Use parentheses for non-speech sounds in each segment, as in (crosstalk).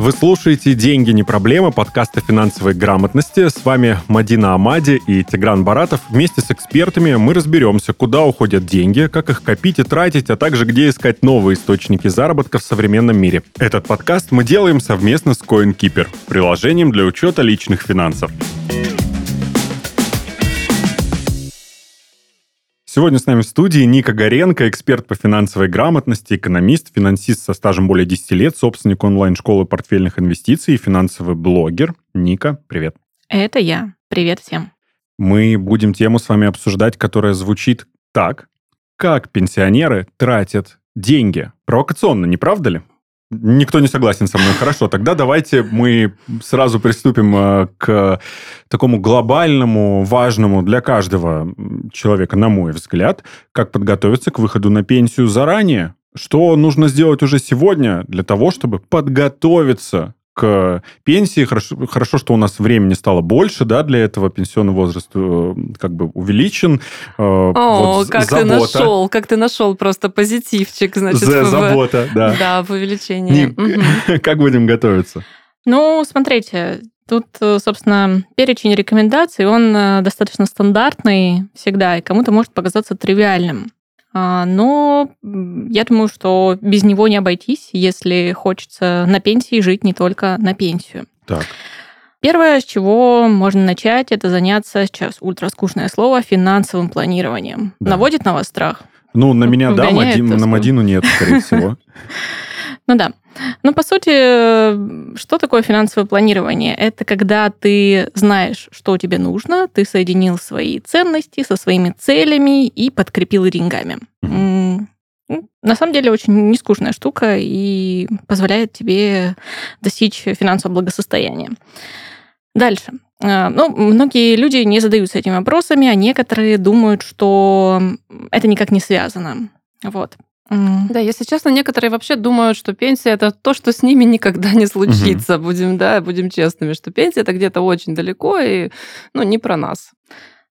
Вы слушаете «Деньги не проблема» подкаста финансовой грамотности. С вами Мадина Амади и Тигран Баратов. Вместе с экспертами мы разберемся, куда уходят деньги, как их копить и тратить, а также где искать новые источники заработка в современном мире. Этот подкаст мы делаем совместно с CoinKeeper, приложением для учета личных финансов. Сегодня с нами в студии Ника Горенко, эксперт по финансовой грамотности, экономист, финансист со стажем более 10 лет, собственник онлайн-школы портфельных инвестиций и финансовый блогер. Ника, привет. Это я. Привет всем. Мы будем тему с вами обсуждать, которая звучит так. Как пенсионеры тратят деньги? Провокационно, не правда ли? Никто не согласен со мной. Хорошо, тогда давайте мы сразу приступим э, к такому глобальному, важному для каждого человека, на мой взгляд, как подготовиться к выходу на пенсию заранее. Что нужно сделать уже сегодня для того, чтобы подготовиться к пенсии. Хорошо, хорошо, что у нас времени стало больше, да, для этого пенсионный возраст э, как бы увеличен. Э, О, вот как забота. ты нашел, как ты нашел просто позитивчик, значит. За, в, забота, да. (laughs) Да, в увеличении. угу. (laughs) Как будем готовиться? Ну, смотрите, Тут, э, собственно, перечень рекомендаций, он достаточно стандартный всегда, и кому-то может показаться тривиальным. А, но я думаю, что без него не обойтись, если хочется на пенсии жить не только на пенсию. Так. Первое, с чего можно начать, это заняться, сейчас ультраскучное слово, финансовым планированием. Да. Наводит на вас страх? Ну, на меня да, Мадин, на Мадину нет, скорее всего. (laughs) Ну да. Ну, по сути, что такое финансовое планирование? Это когда ты знаешь, что тебе нужно, ты соединил свои ценности со своими целями и подкрепил деньгами. Mm-hmm. На самом деле очень нескучная штука и позволяет тебе достичь финансового благосостояния. Дальше. А, ну, многие люди не задаются этими вопросами, а некоторые думают, что это никак не связано. Вот. Mm. Да, если честно, некоторые вообще думают, что пенсия это то, что с ними никогда не случится. Mm-hmm. Будем, да, будем честными, что пенсия это где-то очень далеко и ну, не про нас.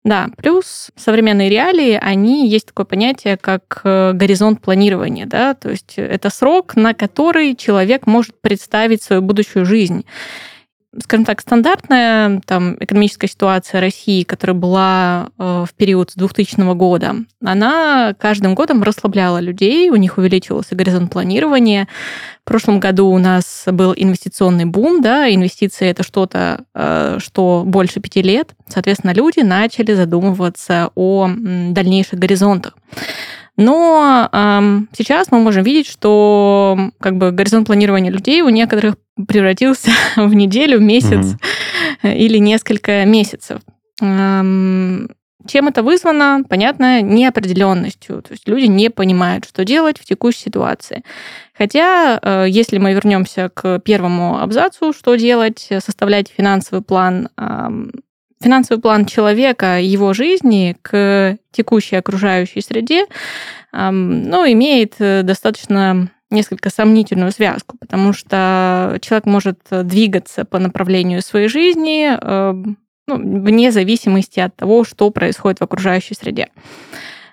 Да, плюс современные реалии, они есть такое понятие, как э, горизонт планирования, да, то есть это срок, на который человек может представить свою будущую жизнь скажем так, стандартная там, экономическая ситуация России, которая была э, в период с 2000 года, она каждым годом расслабляла людей, у них увеличивался горизонт планирования. В прошлом году у нас был инвестиционный бум, да, инвестиции это что-то, э, что больше пяти лет. Соответственно, люди начали задумываться о дальнейших горизонтах. Но эм, сейчас мы можем видеть, что как бы горизонт планирования людей у некоторых превратился (laughs) в неделю, месяц (laughs) или несколько месяцев. Эм, чем это вызвано? Понятно, неопределенностью. То есть люди не понимают, что делать в текущей ситуации. Хотя, э, если мы вернемся к первому абзацу, что делать, составлять финансовый план, финансовый план человека, его жизни к текущей окружающей среде, ну, имеет э, достаточно несколько сомнительную связку, потому что человек может двигаться по направлению своей жизни ну, вне зависимости от того, что происходит в окружающей среде.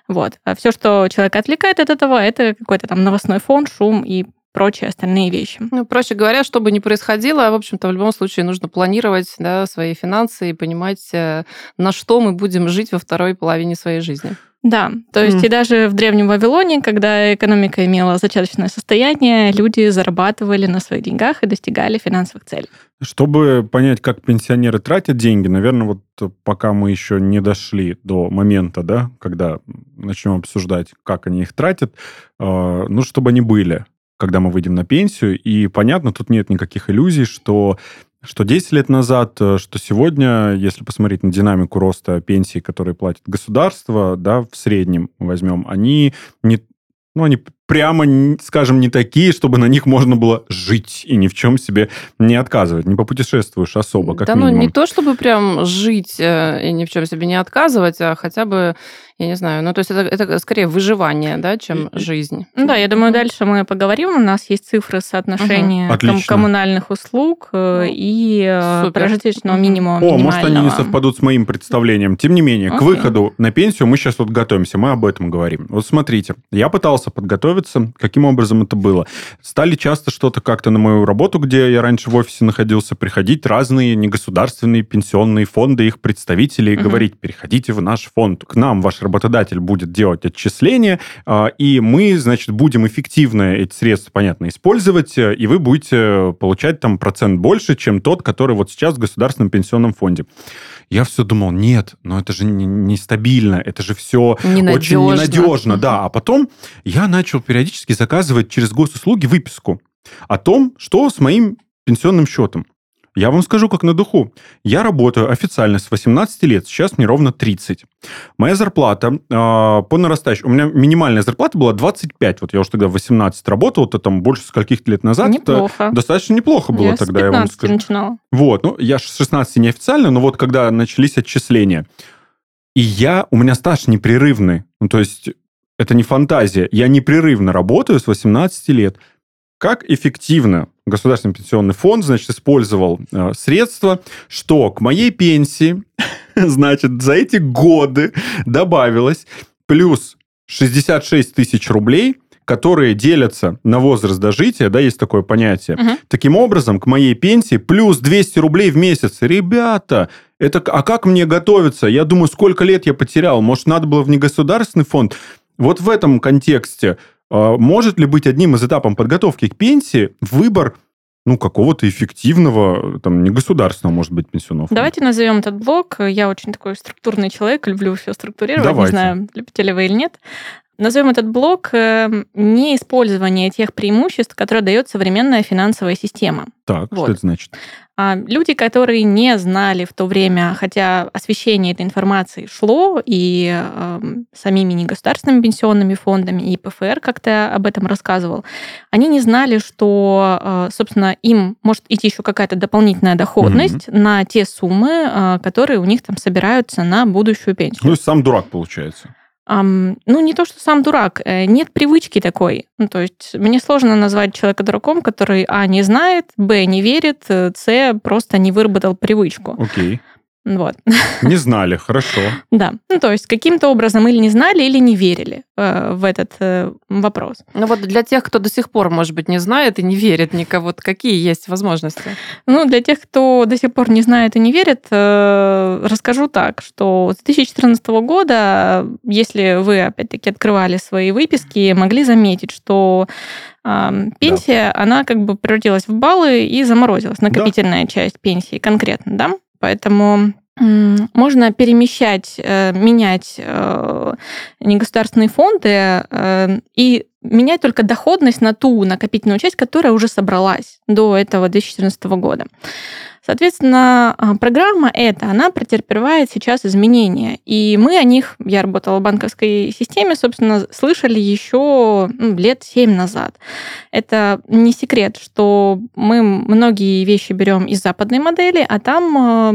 Вот. А все, что человек отвлекает от этого, это какой-то там новостной фон, шум и прочие остальные вещи. Ну, проще говоря, что бы ни происходило, в общем-то, в любом случае нужно планировать да, свои финансы и понимать, э, на что мы будем жить во второй половине своей жизни. Да, то есть mm. и даже в Древнем Вавилоне, когда экономика имела зачаточное состояние, люди зарабатывали на своих деньгах и достигали финансовых целей. Чтобы понять, как пенсионеры тратят деньги, наверное, вот пока мы еще не дошли до момента, да, когда начнем обсуждать, как они их тратят, э, ну, чтобы они были когда мы выйдем на пенсию. И понятно, тут нет никаких иллюзий, что что 10 лет назад, э, что сегодня, если посмотреть на динамику роста пенсий, которые платит государство, да, в среднем возьмем, они не, ну, они прямо, скажем, не такие, чтобы на них можно было жить и ни в чем себе не отказывать. Не попутешествуешь особо, как да, минимум. ну не то, чтобы прям жить э, и ни в чем себе не отказывать, а хотя бы, я не знаю, ну то есть это, это скорее выживание, да, чем жизнь. Да, я думаю, дальше мы поговорим. У нас есть цифры соотношения угу. ком- коммунальных услуг э, ну, и э, Супер. прожиточного минимума О, может, они не совпадут с моим представлением. Тем не менее, Окей. к выходу на пенсию мы сейчас вот готовимся, мы об этом говорим. Вот смотрите, я пытался подготовить готовиться. Каким образом это было? Стали часто что-то как-то на мою работу, где я раньше в офисе находился, приходить разные негосударственные пенсионные фонды, их представители, и угу. говорить, переходите в наш фонд. К нам ваш работодатель будет делать отчисления, а, и мы, значит, будем эффективно эти средства, понятно, использовать, и вы будете получать там процент больше, чем тот, который вот сейчас в государственном пенсионном фонде. Я все думал, нет, но это же нестабильно, не это же все ненадежно. очень ненадежно. Да, а потом я начал периодически заказывать через госуслуги выписку о том, что с моим пенсионным счетом. Я вам скажу, как на духу. Я работаю официально с 18 лет, сейчас мне ровно 30. Моя зарплата э, по нарастающей... У меня минимальная зарплата была 25. Вот я уже тогда 18 работал, это там больше скольких лет назад. Неплохо. Это достаточно неплохо было я тогда, с 15 я вам скажу. начинала. Вот, ну, я с 16 неофициально, но вот когда начались отчисления, и я... У меня стаж непрерывный. Ну, то есть это не фантазия. Я непрерывно работаю с 18 лет. Как эффективно Государственный пенсионный фонд, значит, использовал э, средства, что к моей пенсии, (laughs) значит, за эти годы добавилось плюс 66 тысяч рублей, которые делятся на возраст дожития, да, есть такое понятие. Угу. Таким образом, к моей пенсии плюс 200 рублей в месяц. Ребята, это, а как мне готовиться? Я думаю, сколько лет я потерял? Может, надо было в негосударственный фонд? Вот в этом контексте может ли быть одним из этапов подготовки к пенсии выбор ну, какого-то эффективного, там, не государственного, может быть, пенсионного фонда. Давайте назовем этот блок. Я очень такой структурный человек, люблю все структурировать. Давайте. Не знаю, любите ли вы или нет. Назовем этот блок эм, неиспользование тех преимуществ, которые дает современная финансовая система. Так, вот. что это значит? А люди, которые не знали в то время, хотя освещение этой информации шло, и э, самими негосударственными пенсионными фондами, и ПФР как-то об этом рассказывал, они не знали, что, э, собственно, им может идти еще какая-то дополнительная доходность mm-hmm. на те суммы, э, которые у них там собираются на будущую пенсию. Ну, сам дурак получается. Um, ну, не то, что сам дурак, э, нет привычки такой. Ну, то есть мне сложно назвать человека дураком, который, а, не знает, б, не верит, э, с, просто не выработал привычку. Окей. Okay. Вот. Не знали, хорошо. (laughs) Да. Ну, то есть каким-то образом или не знали, или не верили э, в этот э, вопрос. Ну вот для тех, кто до сих пор, может быть, не знает и не верит никого, вот какие есть возможности? Ну, для тех, кто до сих пор не знает и не верит, э, расскажу так, что с 2014 года, если вы, опять-таки, открывали свои выписки, могли заметить, что пенсия, да. она как бы превратилась в баллы и заморозилась, накопительная да. часть пенсии конкретно, да? Поэтому можно перемещать, э, менять э, негосударственные фонды э, и менять только доходность на ту накопительную часть, которая уже собралась до этого 2014 года. Соответственно, а, программа эта, она претерпевает сейчас изменения. И мы о них, я работала в банковской системе, собственно, слышали еще ну, лет 7 назад. Это не секрет, что мы многие вещи берем из западной модели, а там а,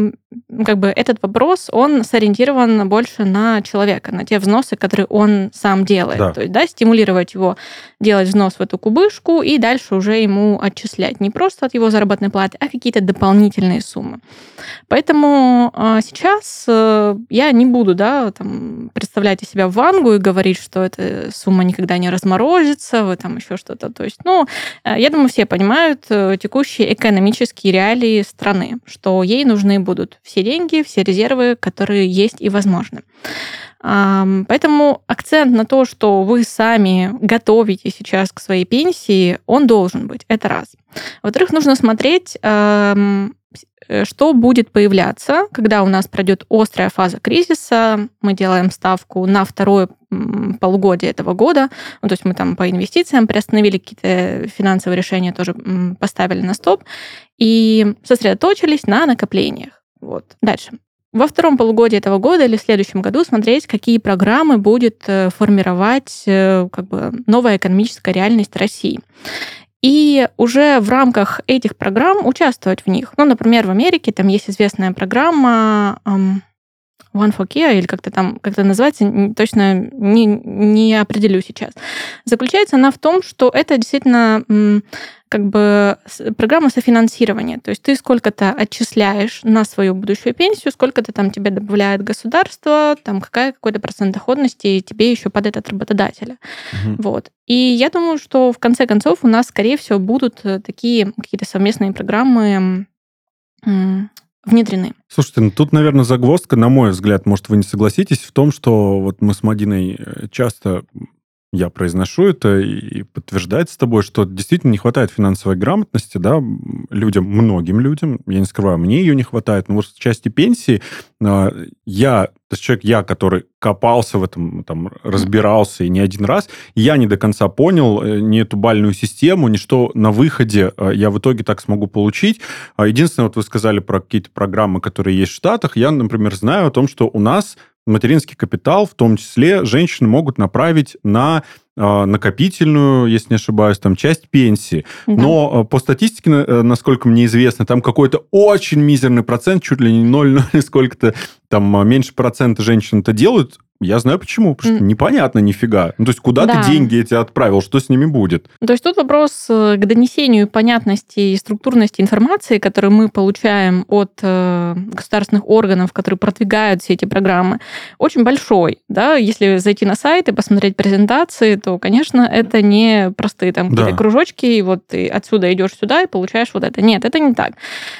как бы этот вопрос, он сориентирован больше на человека, на те взносы, которые он сам делает. Да. То есть, да, стимулировать его делать взнос в эту кубышку и дальше уже ему отчислять не просто от его заработной платы, а какие-то дополнительные суммы. Поэтому а, сейчас э, я не буду да, там, представлять из себя вангу и говорить, что эта сумма никогда не разморозится, вы там еще что-то. То есть, ну, э, я думаю, все понимают э, текущие экономические реалии страны, что ей нужны будут все деньги, все резервы, которые есть и возможны. Поэтому акцент на то, что вы сами готовите сейчас к своей пенсии, он должен быть. Это раз. Во-вторых, нужно смотреть, что будет появляться, когда у нас пройдет острая фаза кризиса. Мы делаем ставку на второе полугодие этого года. Ну, то есть мы там по инвестициям приостановили какие-то финансовые решения, тоже поставили на стоп и сосредоточились на накоплениях. Вот. Дальше во втором полугодии этого года или в следующем году смотреть, какие программы будет э, формировать э, как бы, новая экономическая реальность России. И уже в рамках этих программ участвовать в них. Ну, например, в Америке там есть известная программа One for Kia, или как-то там как то называется, точно не, не определю сейчас. Заключается она в том, что это действительно как бы программа софинансирования. То есть ты сколько-то отчисляешь на свою будущую пенсию, сколько-то там тебе добавляет государство, там какая какой-то процент доходности тебе еще падает от работодателя. Угу. Вот. И я думаю, что в конце концов у нас, скорее всего, будут э, такие какие-то совместные программы внедрены. Слушайте, ну тут, наверное, загвоздка, на мой взгляд, может, вы не согласитесь, в том, что вот мы с Мадиной э, часто я произношу это и подтверждает с тобой, что действительно не хватает финансовой грамотности, да, людям, многим людям, я не скрываю, мне ее не хватает, но вот в части пенсии а, я, то есть человек, я, который копался в этом, там, разбирался и не один раз, я не до конца понял э, ни эту бальную систему, ни что на выходе а, я в итоге так смогу получить. А единственное, вот вы сказали про какие-то программы, которые есть в Штатах, я, например, знаю о том, что у нас материнский капитал, в том числе, женщины могут направить на а, накопительную, если не ошибаюсь, там часть пенсии. Да. Но а, по статистике, э, насколько мне известно, там какой-то очень мизерный процент, чуть ли не 0, (laughs) сколько-то, там а, меньше процента женщин это делают. Я знаю почему, потому что непонятно нифига. Ну, то есть куда да. ты деньги эти отправил, что с ними будет? То есть тут вопрос э, к донесению понятности и структурности информации, которую мы получаем от э, государственных органов, которые продвигают все эти программы, очень большой. Да? Если зайти на сайт и посмотреть презентации, то, конечно, это не простые там какие-то да. кружочки, и вот ты отсюда идешь сюда и получаешь вот это. Нет, это не так.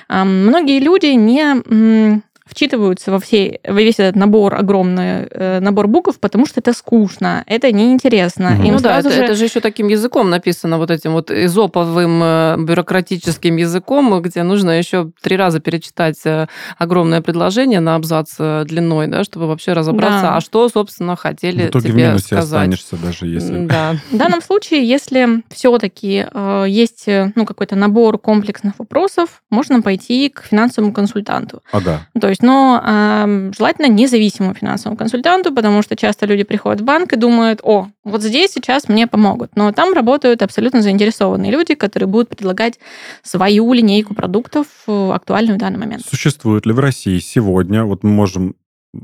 Многие люди не вчитываются во, все, во весь этот набор, огромный э, набор букв, потому что это скучно, это неинтересно. Угу. ну да, это же... это же еще таким языком написано, вот этим вот изоповым э, бюрократическим языком, где нужно еще три раза перечитать э, огромное предложение на абзац э, длиной, да, чтобы вообще разобраться, да. а что, собственно, хотели в итоге тебе в минусе сказать. останешься даже если... Да. В данном случае, если все-таки э, есть ну, какой-то набор комплексных вопросов, можно пойти к финансовому консультанту. Ага. То есть но э, желательно независимому финансовому консультанту, потому что часто люди приходят в банк и думают, о, вот здесь сейчас мне помогут. Но там работают абсолютно заинтересованные люди, которые будут предлагать свою линейку продуктов, актуальную в данный момент. Существует ли в России сегодня, вот мы можем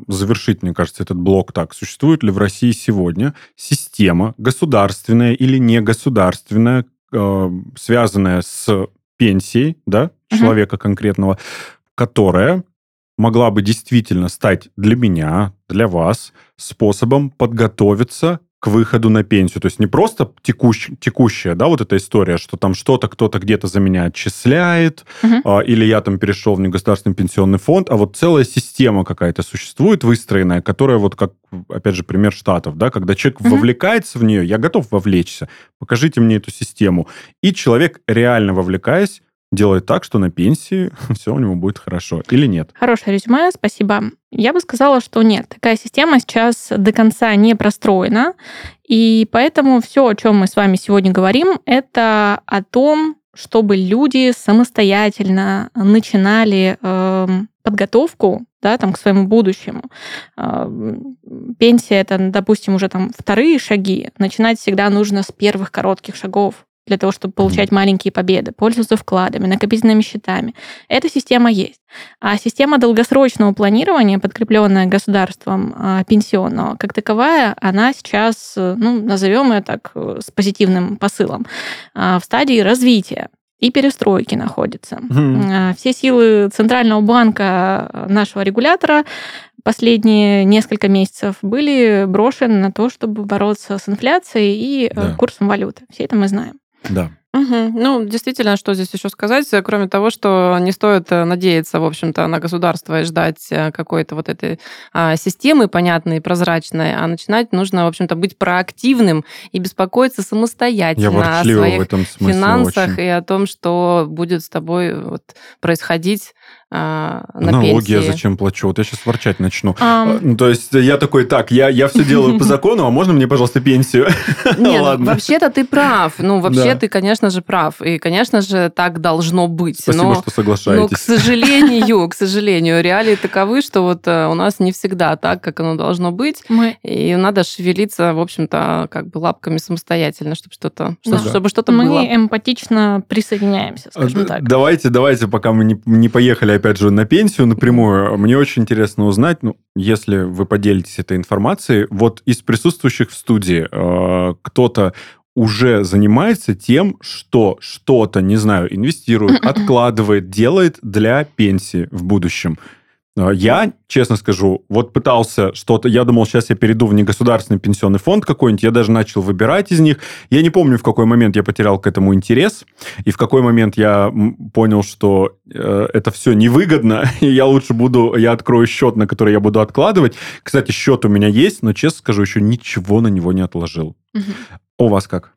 завершить, мне кажется, этот блок так. Существует ли в России сегодня система государственная или негосударственная, э, связанная с пенсией, да, человека uh-huh. конкретного, которая могла бы действительно стать для меня, для вас способом подготовиться к выходу на пенсию. То есть не просто текущ, текущая, да, вот эта история, что там что-то кто-то где-то за меня отчисляет, uh-huh. а, или я там перешел в негосударственный пенсионный фонд, а вот целая система какая-то существует, выстроенная, которая вот как, опять же, пример Штатов, да, когда человек uh-huh. вовлекается в нее, я готов вовлечься, покажите мне эту систему. И человек, реально вовлекаясь, делает так, что на пенсии (laughs) все у него будет хорошо. Или нет? Хорошее резюме, спасибо. Я бы сказала, что нет. Такая система сейчас до конца не простроена. И поэтому все, о чем мы с вами сегодня говорим, это о том, чтобы люди самостоятельно начинали э, подготовку да, там, к своему будущему. Э, пенсия это, допустим, уже там вторые шаги. Начинать всегда нужно с первых коротких шагов для того, чтобы получать маленькие победы, пользоваться вкладами, накопительными счетами. Эта система есть. А система долгосрочного планирования, подкрепленная государством э, пенсионного, как таковая, она сейчас, ну, назовем ее так, э, с позитивным посылом, э, в стадии развития и перестройки находится. Mm-hmm. Все силы Центрального банка нашего регулятора последние несколько месяцев были брошены на то, чтобы бороться с инфляцией и да. курсом валюты. Все это мы знаем. Да. Угу. Ну, действительно, что здесь еще сказать, кроме того, что не стоит э, надеяться, в общем-то, на государство и ждать э, какой-то вот этой а, системы понятной, прозрачной, а начинать нужно, в общем-то, быть проактивным и беспокоиться самостоятельно о своих финансах очень. и о том, что будет с тобой вот происходить на Налоги пенсии. я зачем плачу? Вот я сейчас ворчать начну. Um... Ну, то есть я такой, так, я, я все делаю по закону, а можно мне, пожалуйста, пенсию? (laughs) Нет, вообще-то ты прав. Ну, вообще ты, конечно же, прав. И, конечно же, так должно быть. Спасибо, что соглашаетесь. Но, к сожалению, к сожалению, реалии таковы, что вот э, у нас не всегда так, как оно должно быть. И надо шевелиться, в общем-то, как бы лапками самостоятельно, чтобы что-то чтобы что-то было. Мы эмпатично присоединяемся, скажем так. Давайте, давайте, пока мы не поехали опять же, на пенсию напрямую, мне очень интересно узнать, ну, если вы поделитесь этой информацией, вот из присутствующих в студии э, кто-то уже занимается тем, что что-то, не знаю, инвестирует, (clears throat) откладывает, делает для пенсии в будущем. А, я, честно скажу, вот пытался что-то... Я думал, сейчас я перейду в негосударственный пенсионный фонд какой-нибудь. Я даже начал выбирать из них. Я не помню, в какой момент я потерял к этому интерес. И в какой момент я понял, что э, это все невыгодно. (laughs) И я лучше буду... Я открою счет, на который я буду откладывать. Кстати, счет у меня есть, но, честно скажу, еще ничего на него не отложил. Угу. У вас как?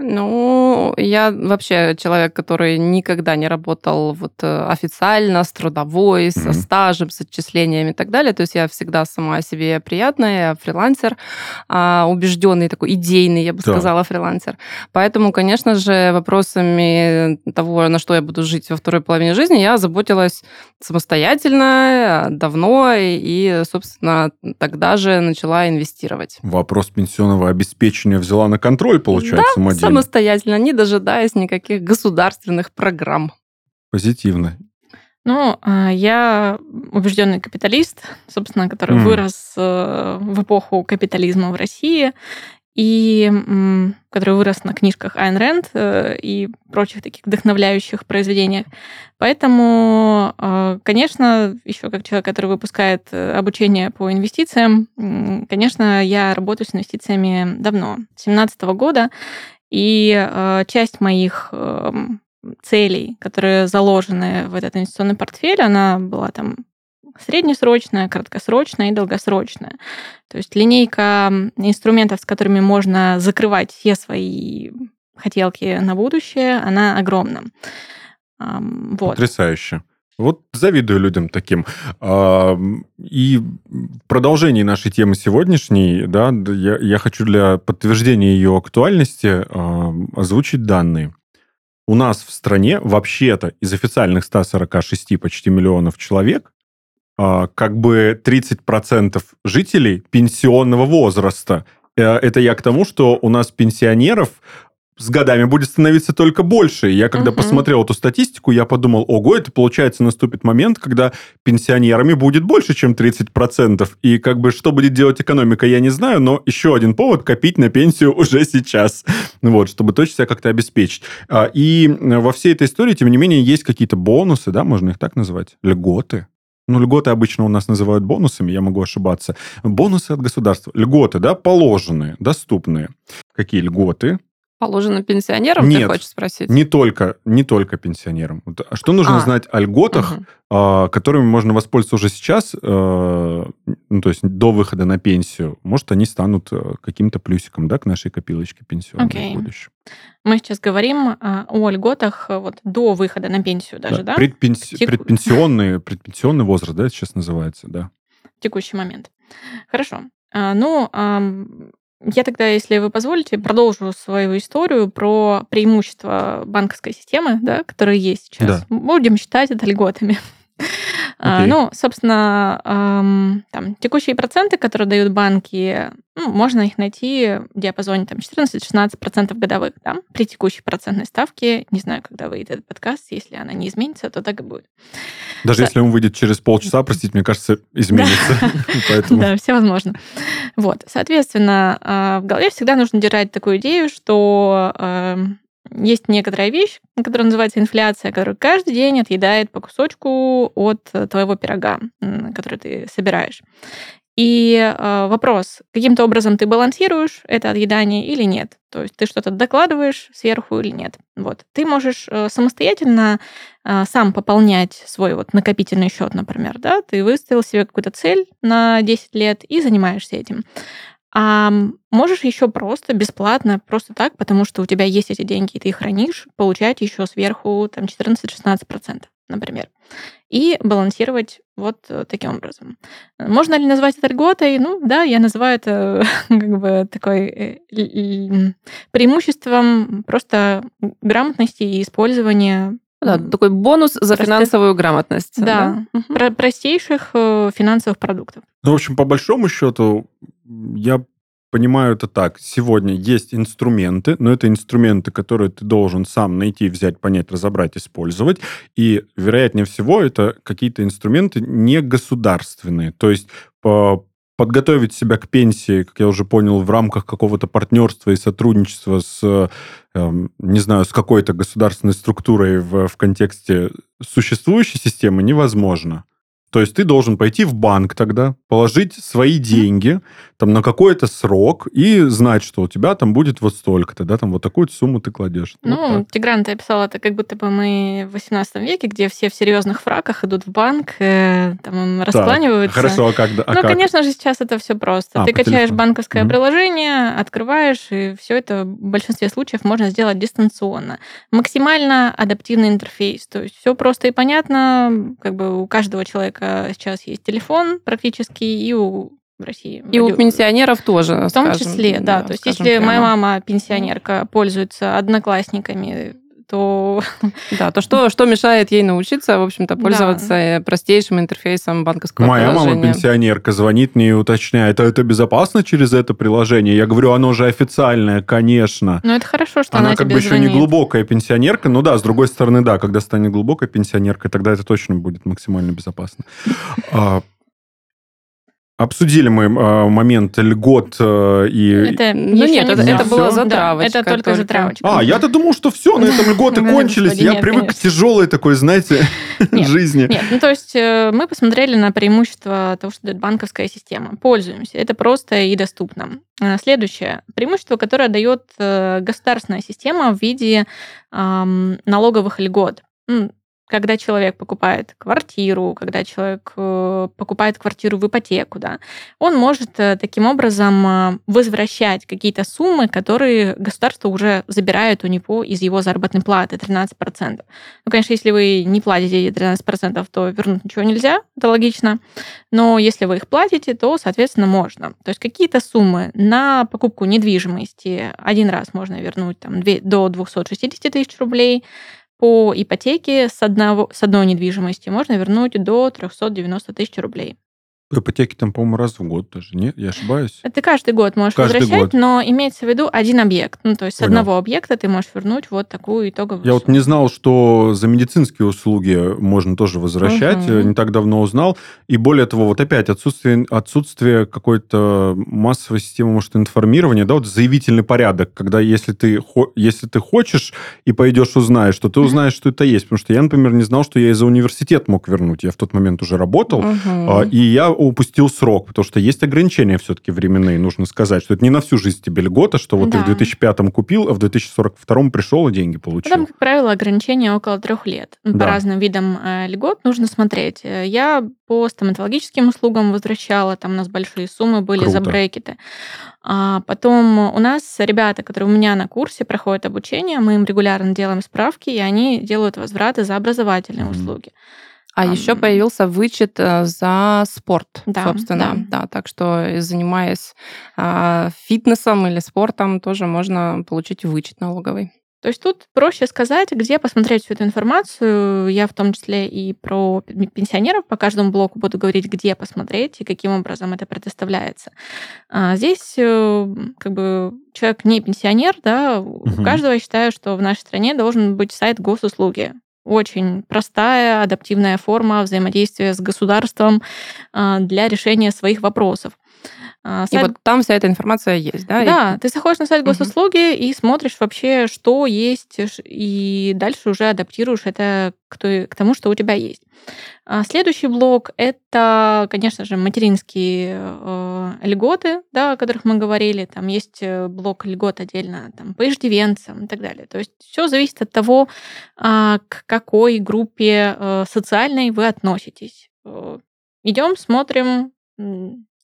Ну, я вообще человек, который никогда не работал вот э, официально, с трудовой, mm-hmm. со стажем, с отчислениями и так далее. То есть я всегда сама себе приятная, фрилансер, а, убежденный такой идейный, я бы да. сказала, фрилансер. Поэтому, конечно же, вопросами того, на что я буду жить во второй половине жизни, я заботилась самостоятельно, давно, и, собственно, тогда же начала инвестировать. Вопрос пенсионного обеспечения взяла на контроль, получается, да, самостоятельно, не дожидаясь никаких государственных программ. Позитивно. Ну, а, я убежденный капиталист, собственно, который mm. вырос э, в эпоху капитализма в России и который вырос на книжках Айн Рэнд э, и прочих таких вдохновляющих давляющих Поэтому, э, конечно, еще как человек, который выпускает обучение по инвестициям, конечно, я работаю с инвестициями давно, с 2017 года, и э, часть моих э, целей, которые заложены в этот инвестиционный портфель, она была там среднесрочная, краткосрочная и долгосрочная. То есть линейка инструментов, с которыми можно закрывать все свои хотелки на будущее, она огромна. Вот. Потрясающе. Вот завидую людям таким. И в продолжении нашей темы сегодняшней, да, я, я хочу для подтверждения ее актуальности озвучить данные. У нас в стране вообще-то из официальных 146 почти миллионов человек а, как бы 30% жителей пенсионного возраста. Э, это я к тому, что у нас пенсионеров с годами будет становиться только больше. Я когда угу. посмотрел эту статистику, я подумал, ого, это получается наступит момент, когда пенсионерами будет больше, чем 30%. И как бы что будет делать экономика, я не знаю, но еще один повод копить на пенсию (laughs) уже сейчас. Вот, чтобы точно себя как-то обеспечить. А, и во всей этой истории, тем не менее, есть какие-то бонусы, да, можно их так назвать, льготы. Ну, льготы обычно у нас называют бонусами, я могу ошибаться. Бонусы от государства. Льготы, да, положенные, доступные. Какие льготы? Положено пенсионерам, Нет, ты хочешь спросить? не только, не только пенсионерам. А что нужно а. знать о льготах, угу. которыми можно воспользоваться уже сейчас, а, ну, то есть до выхода на пенсию? Может, они станут э, каким-то плюсиком, да, к нашей копилочке пенсионной okay. в будущем. Мы сейчас говорим а, о льготах э, вот до выхода на пенсию даже, да? да? Предпенси... Тек... Предпенсионный, предпенсионный возраст, да, сейчас называется, да. текущий момент. Хорошо. А, ну, я тогда, если вы позволите, продолжу свою историю про преимущества банковской системы, да, которые есть сейчас. Да. Будем считать это льготами. Okay. Ну, собственно, там, текущие проценты, которые дают банки, ну, можно их найти в диапазоне там, 14-16% годовых да, при текущей процентной ставке. Не знаю, когда выйдет этот подкаст, если она не изменится, то так и будет. Даже да. если он выйдет через полчаса, простите, мне кажется, изменится. Да, (laughs) все возможно. Вот, соответственно, а, в голове всегда нужно держать такую идею, что есть некоторая вещь, которая называется инфляция, которая каждый день отъедает по кусочку от твоего пирога, который ты собираешь. И э, вопрос, каким-то образом ты балансируешь это отъедание или нет? То есть ты что-то докладываешь сверху или нет? Вот. Ты можешь э, самостоятельно э, сам пополнять свой вот накопительный счет, например, да? Ты выставил себе какую-то цель на 10 лет и занимаешься этим. А можешь еще просто бесплатно, просто так, потому что у тебя есть эти деньги, и ты их хранишь, получать еще сверху там 14-16%, например. И балансировать вот э, таким образом. Можно ли назвать это льготой? Ну, да, я называю это (laughs) как бы такой э, преимуществом просто грамотности и использования да, такой бонус за Простых... финансовую грамотность. Да, да? Угу. простейших э, финансовых продуктов. Ну, в общем, по большому счету, я понимаю это так. Сегодня есть инструменты, но это инструменты, которые ты должен сам найти, взять, понять, разобрать, использовать. И, вероятнее всего, это какие-то инструменты не государственные. То есть по подготовить себя к пенсии, как я уже понял, в рамках какого-то партнерства и сотрудничества с, эм, не знаю, с какой-то государственной структурой в, в контексте существующей системы невозможно. То есть ты должен пойти в банк тогда, положить свои деньги там на какой-то срок и знать, что у тебя там будет вот столько-то, да, там вот такую сумму ты кладешь. Ну, вот Тигран, ты описал это как будто бы мы в 18 веке, где все в серьезных фраках идут в банк, э, там раскланиваются. Так, хорошо, а как? А ну, как? конечно же, сейчас это все просто. А, ты качаешь телефону. банковское Мгм. приложение, открываешь, и все это в большинстве случаев можно сделать дистанционно. Максимально адаптивный интерфейс. То есть все просто и понятно. Как бы у каждого человека сейчас есть телефон практически, и у в России. И у пенсионеров тоже, в том скажем, числе, да. То есть, если моя прямо. мама пенсионерка пользуется одноклассниками, то Да, то что, что мешает ей научиться, в общем-то, Да. пользоваться э, простейшим интерфейсом банковского Моя мама приложения? пенсионерка звонит мне и уточняет, а это безопасно через это приложение? Я говорю, оно же официальное, конечно. ну это хорошо, что Она она, как тебе бы еще не звонит. глубокая пенсионерка. Ну да, с другой стороны, да, когда станет глубокой пенсионеркой, тогда это точно будет максимально безопасно. Обсудили мы а, момент льгот э, и... Это Ну нет, не это, это была Всё? затравочка. Да, это только затравочка. А, я-то думал, что все, на этом льготы (laughs) кончились. Я привык к тяжелой такой, знаете, (laughs) жизни. Нет, ну то есть э, мы посмотрели на преимущество того, что дает банковская система. Пользуемся. Это просто и доступно. Э, Следующее. Преимущество, которое дает э, государственная система в виде налоговых льгот. Когда человек покупает квартиру, когда человек э, покупает квартиру в ипотеку, да, он может э, таким образом э, возвращать какие-то суммы, которые государство уже забирает у него из его заработной платы 13%. Ну, конечно, если вы не платите эти 13%, то вернуть ничего нельзя, это логично. Но если вы их платите, то, соответственно, можно. То есть какие-то суммы на покупку недвижимости один раз можно вернуть там, до 260 тысяч рублей, по ипотеке с, одного, с одной недвижимости можно вернуть до 390 тысяч рублей. По ипотеке там, по-моему, раз в год даже, нет? Я ошибаюсь? Ты каждый год можешь Каждый возвращать, год. но имеется в виду один объект. Ну, то есть с Понял. одного объекта ты можешь вернуть вот такую итоговую Я вот сумму. не знал, что за медицинские услуги можно тоже возвращать. Э, Не так давно узнал. И более того, вот опять отсутствие, отсутствие какой-то массовой системы, может, информирования, да, вот заявительный порядок, когда если ты, если ты хочешь и пойдешь узнаешь, то ты узнаешь, что это есть. Потому что я, например, не знал, что я и за университет мог вернуть. Я в тот момент уже работал, а, И я упустил срок, потому что есть ограничения все-таки временные, нужно сказать, что это не на всю жизнь тебе льгота, что вот ты Да. в 2005 купил, а в 2042 пришел и деньги получил. Там, как правило, ограничение около трех лет. Ну, По Да. разным видам э, льгот нужно смотреть. Э, Я по стоматологическим услугам возвращала, там у нас большие суммы были за Круто. брекеты. А потом у нас ребята, которые у меня на курсе проходят обучение, мы им регулярно делаем справки, и они делают возвраты за образовательные Мгм. услуги. А Ам. еще появился вычет э, за спорт, Да, собственно. да. Да. так что, э, занимаясь а, фитнесом или спортом, тоже можно получить вычет налоговый. То есть тут проще сказать, где посмотреть всю эту информацию. Я в том числе и про пенсионеров по каждому блоку буду говорить, где посмотреть и каким образом это предоставляется. А Здесь э, как бы человек не пенсионер, да, у Мгм. каждого я считаю, что в нашей стране должен быть сайт госуслуги. Очень простая, адаптивная форма взаимодействия с государством а, для решения своих вопросов. А, И сайт вот там вся эта информация есть, да? И- да, ты заходишь на сайт госуслуги и смотришь вообще, что есть, и дальше уже адаптируешь это к, той- к тому, что у тебя есть. А Следующий блок это, конечно же, материнские э, льготы, да, о которых мы говорили. Там есть э, блок льгот отдельно там, по иждивенцам и так далее. То есть все зависит от того, а, к какой группе э, социальной вы относитесь. Идем, смотрим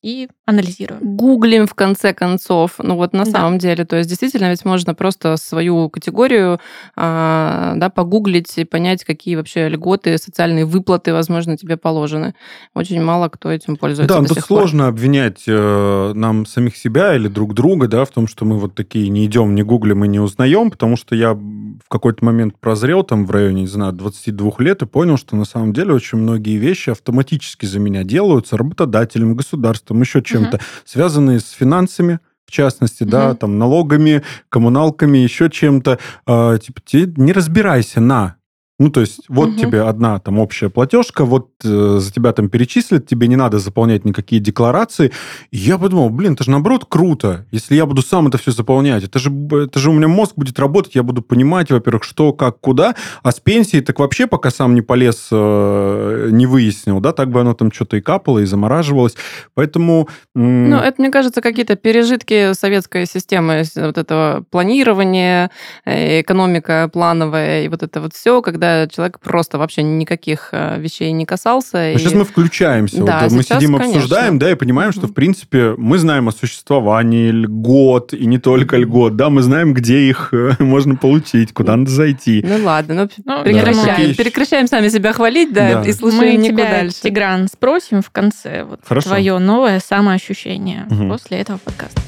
и анализируем. Гуглим в конце концов. Ну вот на Да. самом деле, то есть действительно ведь можно просто свою категорию а, да, погуглить и понять, какие вообще льготы, социальные выплаты, возможно, тебе положены. Очень мало кто этим пользуется Да, до тут сих пор. сложно обвинять э, нам самих себя или друг друга, да, в том, что мы вот такие не идем, не гуглим и не узнаем, потому что я в какой-то момент прозрел там в районе, не знаю, 22 лет и понял, что на самом деле очень многие вещи автоматически за меня делаются работодателем, государством, еще чем-то, связанные с финансами, в частности, да, Мгм. там налогами, коммуналками, еще чем-то. А, типа, не разбирайся на Ну, то есть, вот угу. тебе одна там общая платежка, вот э, за тебя там перечислят, тебе не надо заполнять никакие декларации. И я подумал, блин, это же наоборот круто, если я буду сам это все заполнять. Это же, это же у меня мозг будет работать, я буду понимать, во-первых, что, как, куда. А с пенсией так вообще пока сам не полез, э, не выяснил, да, так бы оно там что-то и капало, и замораживалось. Поэтому... Ну, это, мне кажется, какие-то пережитки советской системы, вот этого планирования, э, экономика плановая, и вот это вот все, когда когда человек просто вообще никаких э, вещей не касался. А и... Сейчас мы включаемся. Да, вот мы сидим, конечно. обсуждаем, да, и понимаем, что, в принципе, мы знаем о существовании льгот, и не только льгот, да, мы знаем, где их э, (laughs) можно получить, куда надо зайти. Ну ладно, ну, ну прекращаем. Да. Прекращаем сами себя хвалить, да, да. и слушаем мы тебя, дальше. Тигран, спросим в конце вот Хорошо. твое новое самоощущение угу. после этого подкаста.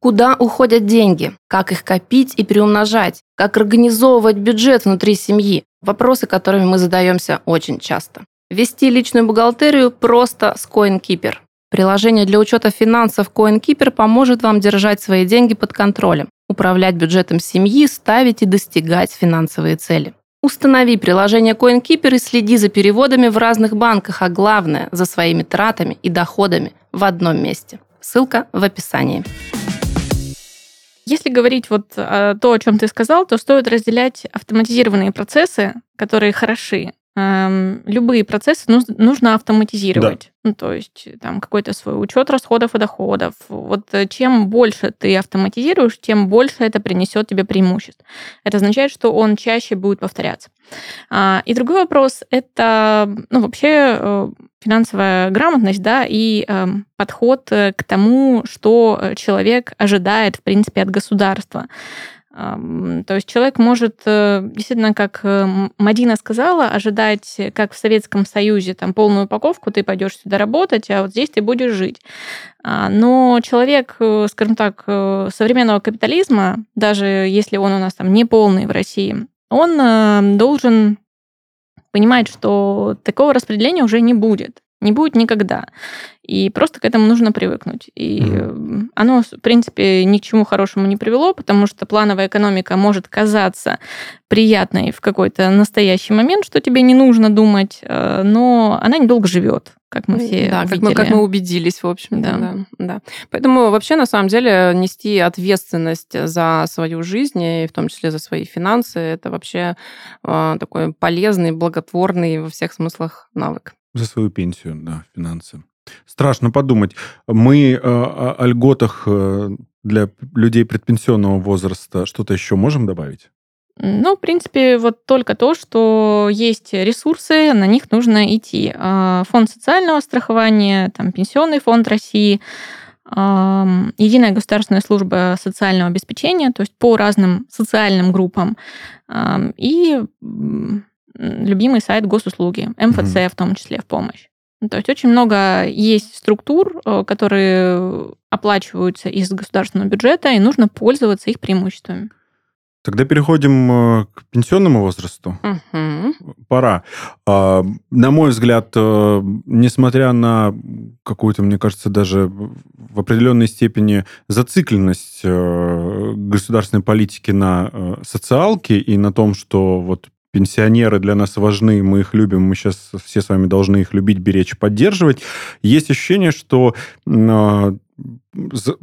Куда уходят деньги? Как их копить и приумножать? Как организовывать бюджет внутри семьи? Вопросы, которыми мы задаемся очень часто. Вести личную бухгалтерию просто с CoinKeeper. Приложение для учета финансов CoinKeeper поможет вам держать свои деньги под контролем, управлять бюджетом семьи, ставить и достигать финансовые цели. Установи приложение CoinKeeper и следи за переводами в разных банках, а главное, за своими тратами и доходами в одном месте. Ссылка в описании. Если говорить вот о то, о чем ты сказал, то стоит разделять автоматизированные процессы, которые хороши. Эм, любые процессы нужно автоматизировать. Да. Ну, то есть там какой-то свой учет расходов и доходов. Вот э, чем больше ты автоматизируешь, тем больше это принесет тебе преимуществ. Это означает, что он чаще будет повторяться. А, и другой вопрос – это ну, вообще э, финансовая грамотность да, и эм, подход э, к тому, что человек ожидает, в принципе, от государства. То есть человек может э, действительно, как э, Мадина сказала, ожидать, как в Советском Союзе, там полную упаковку, ты пойдешь сюда работать, а вот здесь ты будешь жить. А, но человек, э, скажем так, современного капитализма, даже если он у нас там не полный в России, он должен понимать, что такого распределения уже не будет не будет никогда. И просто к этому нужно привыкнуть. И mm. оно, в принципе, ни к чему хорошему не привело, потому что плановая экономика может казаться приятной в какой-то настоящий момент, что тебе не нужно думать, э, но она недолго живет как мы все да, как мы, как мы убедились, в общем, да. да, да. Поэтому вообще, на самом деле, нести ответственность за свою жизнь, и в том числе за свои финансы, это вообще э, такой полезный, благотворный во всех смыслах навык. За свою пенсию, да, финансы. Страшно подумать. Мы э, о льготах э, для людей предпенсионного возраста что-то еще можем добавить? Ну, в принципе, вот только то, что есть ресурсы, на них нужно идти. А, фонд социального страхования, там, Пенсионный фонд России, Единая государственная служба социального обеспечения, то есть по разным социальным группам, и любимый сайт госуслуги, МФЦ mm-hmm. в том числе в помощь. Ну, то есть очень много есть структур, э, которые оплачиваются из государственного бюджета, и нужно пользоваться их преимуществами. Тогда переходим э, к пенсионному возрасту. Угу. Пора. А, на мой взгляд, э, несмотря на какую-то, мне кажется, даже в определенной степени зацикленность государственной политики на социалке и на том, что вот пенсионеры для нас важны, мы их любим, мы сейчас все с вами должны их любить, беречь, поддерживать. Есть ощущение, что а,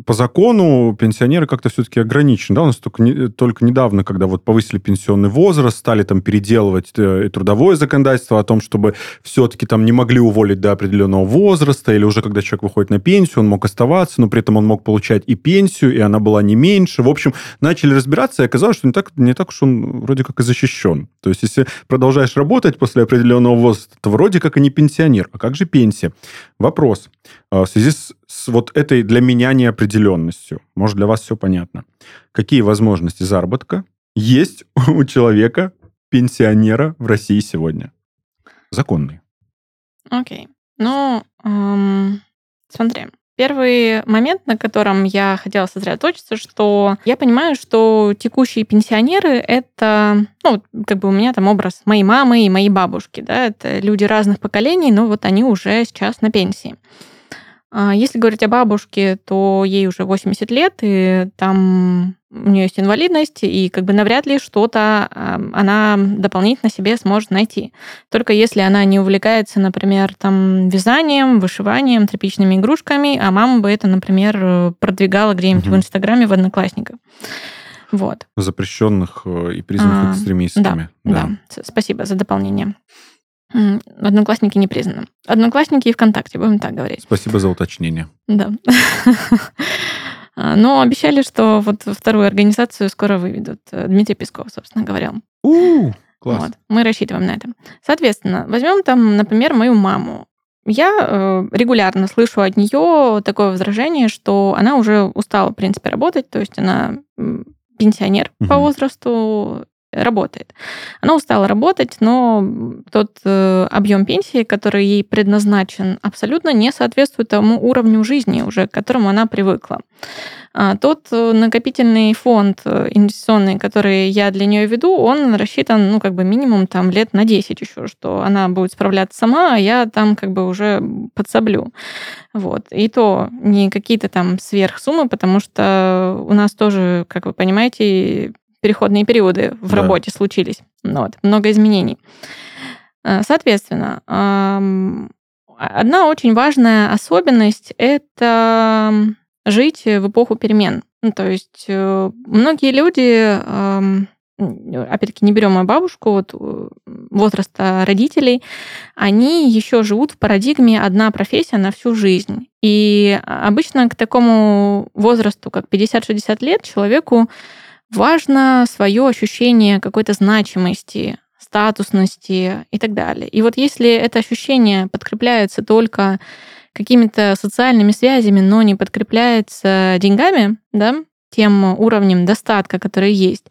по закону пенсионеры как-то все-таки ограничены. Да? У нас только, не, только недавно, когда вот повысили пенсионный возраст, стали там переделывать э, трудовое законодательство о том, чтобы все-таки там не могли уволить до определенного возраста, или уже когда человек выходит на пенсию, он мог оставаться, но при этом он мог получать и пенсию, и она была не меньше. В общем, начали разбираться, и оказалось, что не так, не так уж он вроде как и защищен. То есть, если продолжаешь работать после определенного возраста, то вроде как и не пенсионер. А как же пенсия? Вопрос. А, в связи с, с вот этой для меня неопределенностью, может, для вас все понятно, какие возможности заработка есть (laughs) у человека, пенсионера в России сегодня? Законные. Окей. Ну, эм, смотри. Первый момент, на котором я хотела сосредоточиться, что я понимаю, что текущие пенсионеры — это, ну, как бы у меня там образ моей мамы и моей бабушки, да, это люди разных поколений, но вот они уже сейчас на пенсии. А если говорить о бабушке, то ей уже 80 лет, и там у нее есть инвалидность, и как бы навряд ли что-то она дополнительно себе сможет найти. Только если она не увлекается, например, там вязанием, вышиванием, тряпичными игрушками, а мама бы это, например, продвигала где-нибудь угу. в Инстаграме в Одноклассниках. Вот. Запрещенных э, и признанных а, экстремистами. Да, да, спасибо за дополнение. Одноклассники не признаны. Одноклассники и ВКонтакте, будем так говорить. Спасибо за уточнение. Да. (laughs) А, но обещали, что вот вторую организацию скоро выведут. Дмитрий Песков, собственно, говорил. У, класс. Вот. Мы рассчитываем на это. Соответственно, возьмем там, например, мою маму. Я э, регулярно слышу от нее такое возражение, что она уже устала, в принципе, работать, то есть она пенсионер угу. по возрасту, работает. Она устала работать, но тот э, объем пенсии, который ей предназначен, абсолютно не соответствует тому уровню жизни, уже к которому она привыкла. А тот э, накопительный фонд э, инвестиционный, который я для нее веду, он рассчитан, ну, как бы минимум там лет на 10 еще, что она будет справляться сама, а я там как бы уже подсоблю. Вот. И то не какие-то там сверхсуммы, потому что у нас тоже, как вы понимаете, переходные периоды в да. работе случились. Ну вот, много изменений. Э, соответственно, одна очень важная особенность – это жить в эпоху перемен. Ну, то есть э, многие люди, опять-таки не берем мою бабушку, вот э, возраста родителей, они еще живут в парадигме одна профессия на всю жизнь. И обычно к такому возрасту, как 50-60 лет, человеку важно свое ощущение какой-то значимости, статусности и так далее. И вот если это ощущение подкрепляется только какими-то социальными связями, но не подкрепляется деньгами, да, тем уровнем достатка, который есть,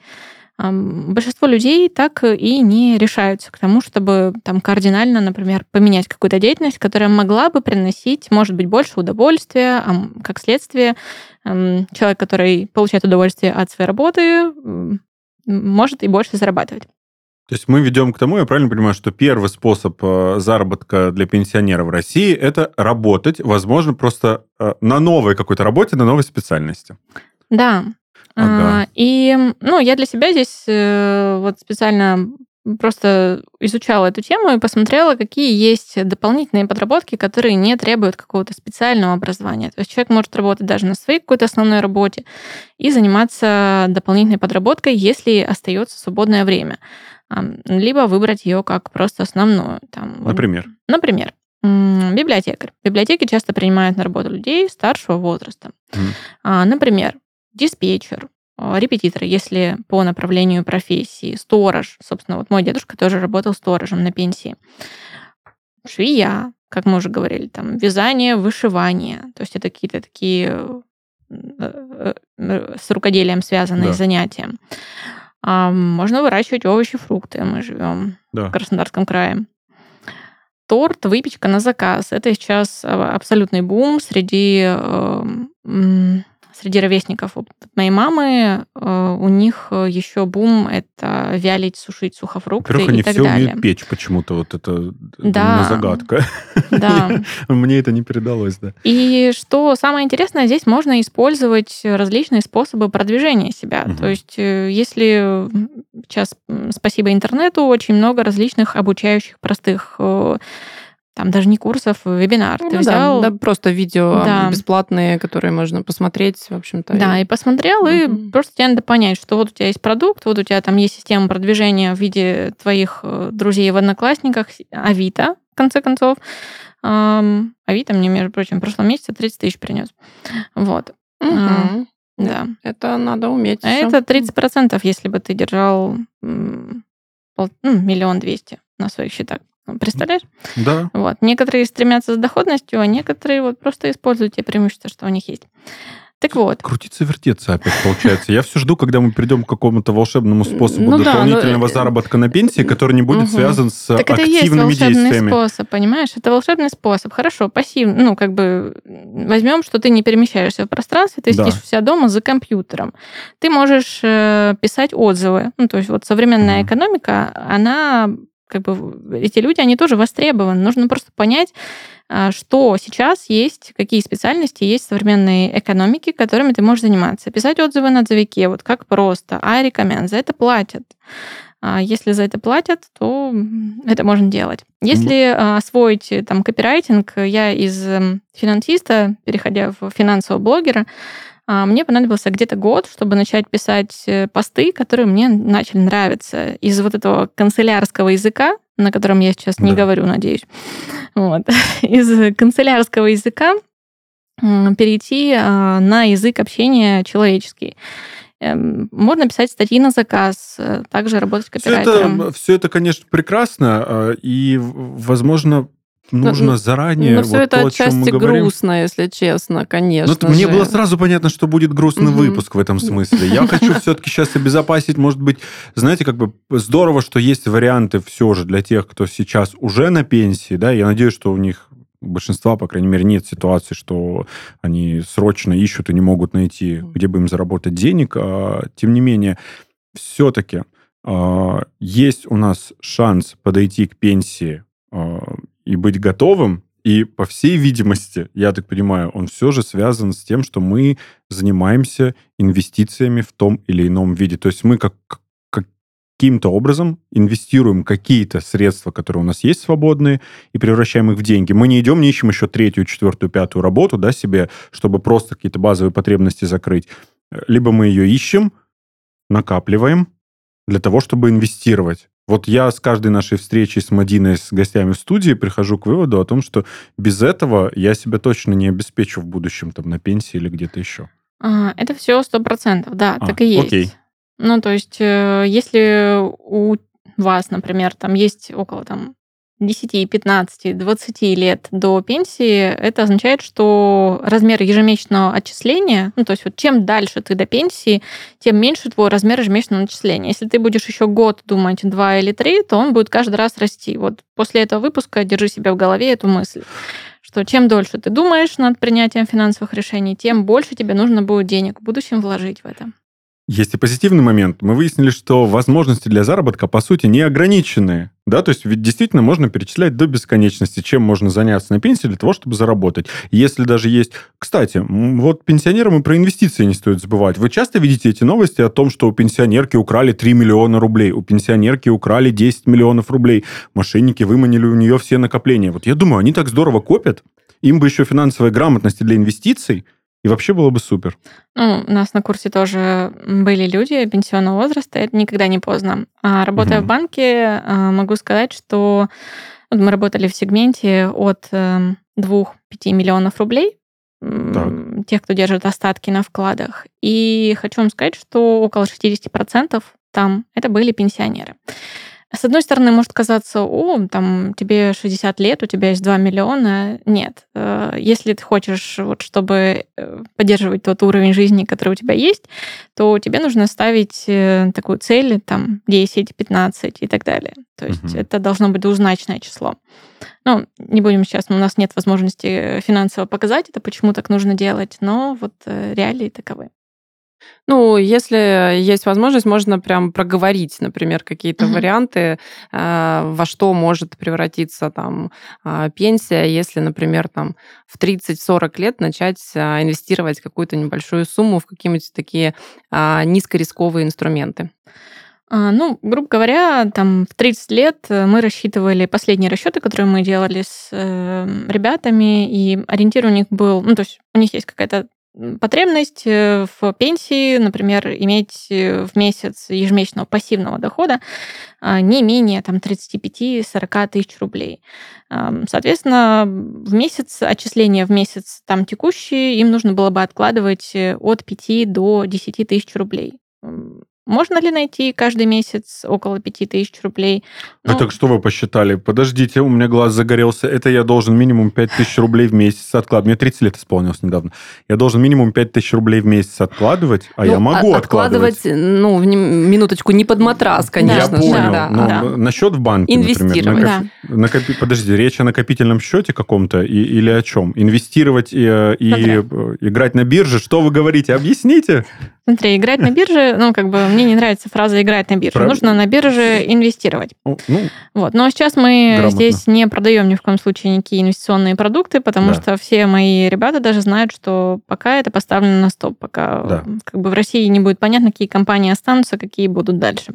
большинство людей так и не решаются к тому, чтобы там кардинально, например, поменять какую-то деятельность, которая могла бы приносить, может быть, больше удовольствия, а как следствие человек, который получает удовольствие от своей работы, может и больше зарабатывать. То есть мы ведем к тому, я правильно понимаю, что первый способ э, заработка для пенсионера в России – это работать, возможно, просто э, на новой какой-то работе, на новой специальности. Да, Ага. А, и, ну, я для себя здесь э, вот специально просто изучала эту тему и посмотрела, какие есть дополнительные подработки, которые не требуют какого-то специального образования. То есть человек может работать даже на своей какой-то основной работе и заниматься дополнительной подработкой, если остается свободное время. Либо выбрать ее как просто основную. Там, например? Например. Библиотекарь. Библиотеки часто принимают на работу людей старшего возраста. Mm. Например, диспетчер, а, репетитор, если по направлению профессии, сторож. Собственно, вот мой дедушка тоже работал сторожем на пенсии. Швея, как мы уже говорили, там, вязание, вышивание. То есть это какие-то такие э, э, с рукоделием связанные да. занятия. А можно выращивать овощи, фрукты. Мы живем да. в Краснодарском крае. Торт, выпечка на заказ. Это сейчас абсолютный бум среди э, среди ровесников моей мамы э, у них э, еще бум это вялить, сушить сухофрукты Во-первых, и они так все далее. умеют печь почему-то, вот это да. загадка. Да. (laughs) Мне это не передалось, да. И что самое интересное, здесь можно использовать различные способы продвижения себя. Угу. То есть э, если сейчас, спасибо интернету, очень много различных обучающих простых там даже не курсов, а вебинар. Ну, Ты взял... Да, да, просто видео да. бесплатные, которые можно посмотреть, в общем-то. Да, и, и посмотрел, mm-hmm. и просто тебе надо понять, что вот у тебя есть продукт, вот у тебя там есть система продвижения в виде твоих э, друзей в Одноклассниках, Авито, в конце концов. Авито мне, между прочим, в прошлом месяце 30 тысяч принес. Вот. Mm-hmm. Да. Это надо уметь. А это 30%, если бы ты держал ну, миллион двести на своих счетах. Представляешь? Да. Вот. Некоторые стремятся за доходностью, а некоторые вот просто используют те преимущества, что у них есть. Так вот. Крутиться, вертеться опять получается. Я все жду, когда мы придем к какому-то волшебному способу ну, дополнительного да, но... заработка на пенсии, который не будет угу. связан с так активными это и есть волшебный способ, понимаешь? Это волшебный способ. Хорошо, пассивный. Ну, как бы возьмем, что ты не перемещаешься в пространстве, ты да. сидишь у себя дома за компьютером. Ты можешь э, писать отзывы. Ну, то есть вот современная угу. экономика, она как бы эти люди, они тоже востребованы. Нужно просто понять, а, что сейчас есть, какие специальности есть в современной экономике, которыми ты можешь заниматься. Писать отзывы на отзывике, вот как просто, а рекомен, за это платят. А если за это платят, то это можно делать. Если mm. освоить э, там копирайтинг, я из эм, финансиста, переходя в финансового блогера, а, мне понадобился где-то год, чтобы начать писать э, посты, которые мне начали нравиться. Из вот этого канцелярского языка, на котором я сейчас да. не говорю, надеюсь, вот, (laughs) из канцелярского языка перейти на язык общения человеческий. Эм, можно писать статьи на заказ, э, также работать копирайтером. Все это, все это конечно, прекрасно, э, и, возможно, нужно но, заранее. Но вот все это то, отчасти грустно, если честно, ну, конечно. Ну, мне было сразу понятно, что будет грустный угу. выпуск в этом смысле. Я хочу все-таки сейчас обезопасить, может быть, знаете, как бы здорово, что есть варианты все же для тех, кто сейчас уже на пенсии, да, я надеюсь, что у них большинства, по крайней мере, нет ситуации, что они срочно ищут и не могут найти, где бы им заработать денег. А, тем не менее, все-таки а, есть у нас шанс подойти к пенсии а, и быть готовым. И, по всей видимости, я так понимаю, он все же связан с тем, что мы занимаемся инвестициями в том или ином виде. То есть мы как каким-то образом инвестируем какие-то средства, которые у нас есть свободные, и превращаем их в деньги. Мы не идем, не ищем еще третью, четвертую, пятую работу да, себе, чтобы просто какие-то базовые потребности закрыть. Либо мы ее ищем, накапливаем для того, чтобы инвестировать. Вот я с каждой нашей встречи с Мадиной, с гостями в студии прихожу к выводу о том, что без этого я себя точно не обеспечу в будущем там на пенсии или где-то еще. А, это все сто процентов, да, а, так и есть. Окей. Ну, то есть, э, если у вас, например, там есть около там 10, 15, 20 лет до пенсии, это означает, что размер ежемесячного отчисления, ну, то есть вот чем дальше ты до пенсии, тем меньше твой размер ежемесячного отчисления. Если ты будешь еще год думать два или три, то он будет каждый раз расти. Вот после этого выпуска держи себя в голове эту мысль что чем дольше ты думаешь над принятием финансовых решений, тем больше тебе нужно будет денег в будущем вложить в это. Есть и позитивный момент. Мы выяснили, что возможности для заработка, по сути, не ограничены. Да, то есть ведь действительно можно перечислять до бесконечности, чем можно заняться на пенсии для того, чтобы заработать. Если даже есть... Кстати, вот пенсионерам и про инвестиции не стоит забывать. Вы часто видите эти новости о том, что у пенсионерки украли 3 миллиона рублей, у пенсионерки украли 10 миллионов рублей, мошенники выманили у нее все накопления. Вот я думаю, они так здорово копят, им бы еще финансовой грамотности для инвестиций, и вообще было бы супер. Ну, у нас на курсе тоже были люди пенсионного возраста, это никогда не поздно. А работая угу. в банке, а, могу сказать, что вот мы работали в сегменте от 2-5 эм, миллионов рублей, так. тех, кто держит остатки на вкладах. И хочу вам сказать, что около 60% там это были пенсионеры. С одной стороны, может казаться, о, там, тебе 60 лет, у тебя есть 2 миллиона. Нет. Э, если ты хочешь, вот, чтобы э, поддерживать тот уровень жизни, который у тебя есть, то тебе нужно ставить э, такую цель, там, 10, 15 и так далее. То есть угу. это должно быть двузначное число. Ну, не будем сейчас, у нас нет возможности финансово показать это, почему так нужно делать, но вот реалии таковы. Ну, если есть возможность, можно прям проговорить, например, какие-то угу. варианты, э, во что может превратиться там э, пенсия, если, например, там в 30-40 лет начать э, инвестировать какую-то небольшую сумму в какие-нибудь такие э, низкорисковые инструменты. А, ну, грубо говоря, там в 30 лет мы рассчитывали последние расчеты, которые мы делали с э, ребятами, и ориентир у них был, ну, то есть у них есть какая-то потребность э, в пенсии, например, иметь э, в месяц ежемесячного пассивного дохода а, не менее там, 35-40 тысяч рублей. Соответственно, в месяц, отчисления в месяц там текущие, им нужно было бы откладывать э, от 5 до 10 тысяч рублей. Можно ли найти каждый месяц около 5000 рублей? Ну, Это что вы посчитали? Подождите, у меня глаз загорелся. Это я должен минимум 5000 рублей в месяц откладывать. Мне 30 лет исполнилось недавно. Я должен минимум 5000 рублей в месяц откладывать, а ну, я могу а, откладывать. Откладывать, ну, минуточку, не под матрас, конечно. Я понял. Да, ну, да. На счет в банке, Инвестировать, например. Да. Накопи... Подожди, речь о накопительном счете каком-то и, или о чем? Инвестировать и, и играть на бирже? Что вы говорите? Объясните. Смотри, играть на бирже, ну, как бы мне не нравится фраза «играть на бирже». Правильно. Нужно на бирже инвестировать. Ну, Вот. Но сейчас мы Грамотно. здесь не продаем ни в коем случае никакие инвестиционные продукты, потому Да. что все мои ребята даже знают, что пока это поставлено на стоп, пока Да. как бы в России не будет понятно, какие компании останутся, какие будут дальше.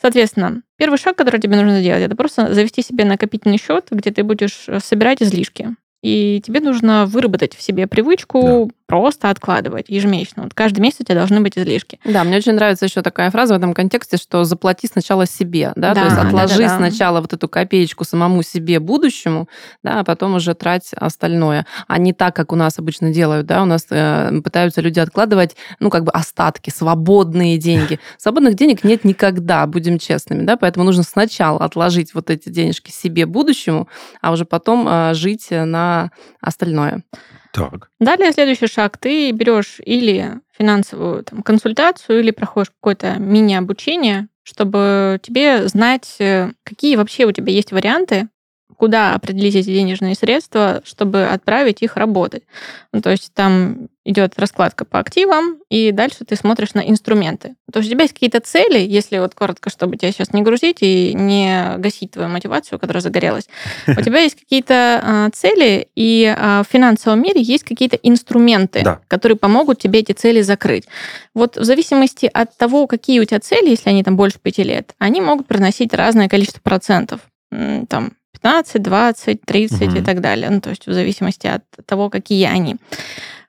Соответственно, первый шаг, который тебе нужно сделать, это просто завести себе накопительный счет, где ты будешь собирать излишки. И тебе нужно выработать в себе привычку просто откладывать ежемесячно. Вот каждый месяц у тебя должны быть излишки. Да, мне очень нравится еще такая фраза в этом контексте, что заплати сначала себе, да, Да, то есть да, отложи да, да. сначала вот эту копеечку самому себе будущему, да, а потом уже трать остальное, а не так, как у нас обычно делают, да, у нас э, пытаются люди откладывать, ну, как бы остатки, свободные деньги. Свободных денег нет никогда, будем честными, да, поэтому нужно сначала отложить вот эти денежки себе будущему, а уже потом э, жить на остальное. Так. Далее следующий шаг. Ты берешь или финансовую там, консультацию, или проходишь какое-то мини-обучение, чтобы тебе знать, э, какие вообще у тебя есть варианты, куда определить эти денежные средства, чтобы отправить их работать. Ну, то есть там идет раскладка по активам, и дальше ты смотришь на инструменты. То есть у тебя есть какие-то цели, если вот коротко, чтобы тебя сейчас не грузить и не гасить твою мотивацию, которая загорелась. У тебя есть какие-то а, цели, и а, в финансовом мире есть какие-то инструменты, Да. которые помогут тебе эти цели закрыть. Вот в зависимости от того, какие у тебя цели, если они там больше пяти лет, они могут приносить разное количество процентов. Там 15, 20, 30 и Мгм. так далее. Ну, то есть в зависимости от того, какие они.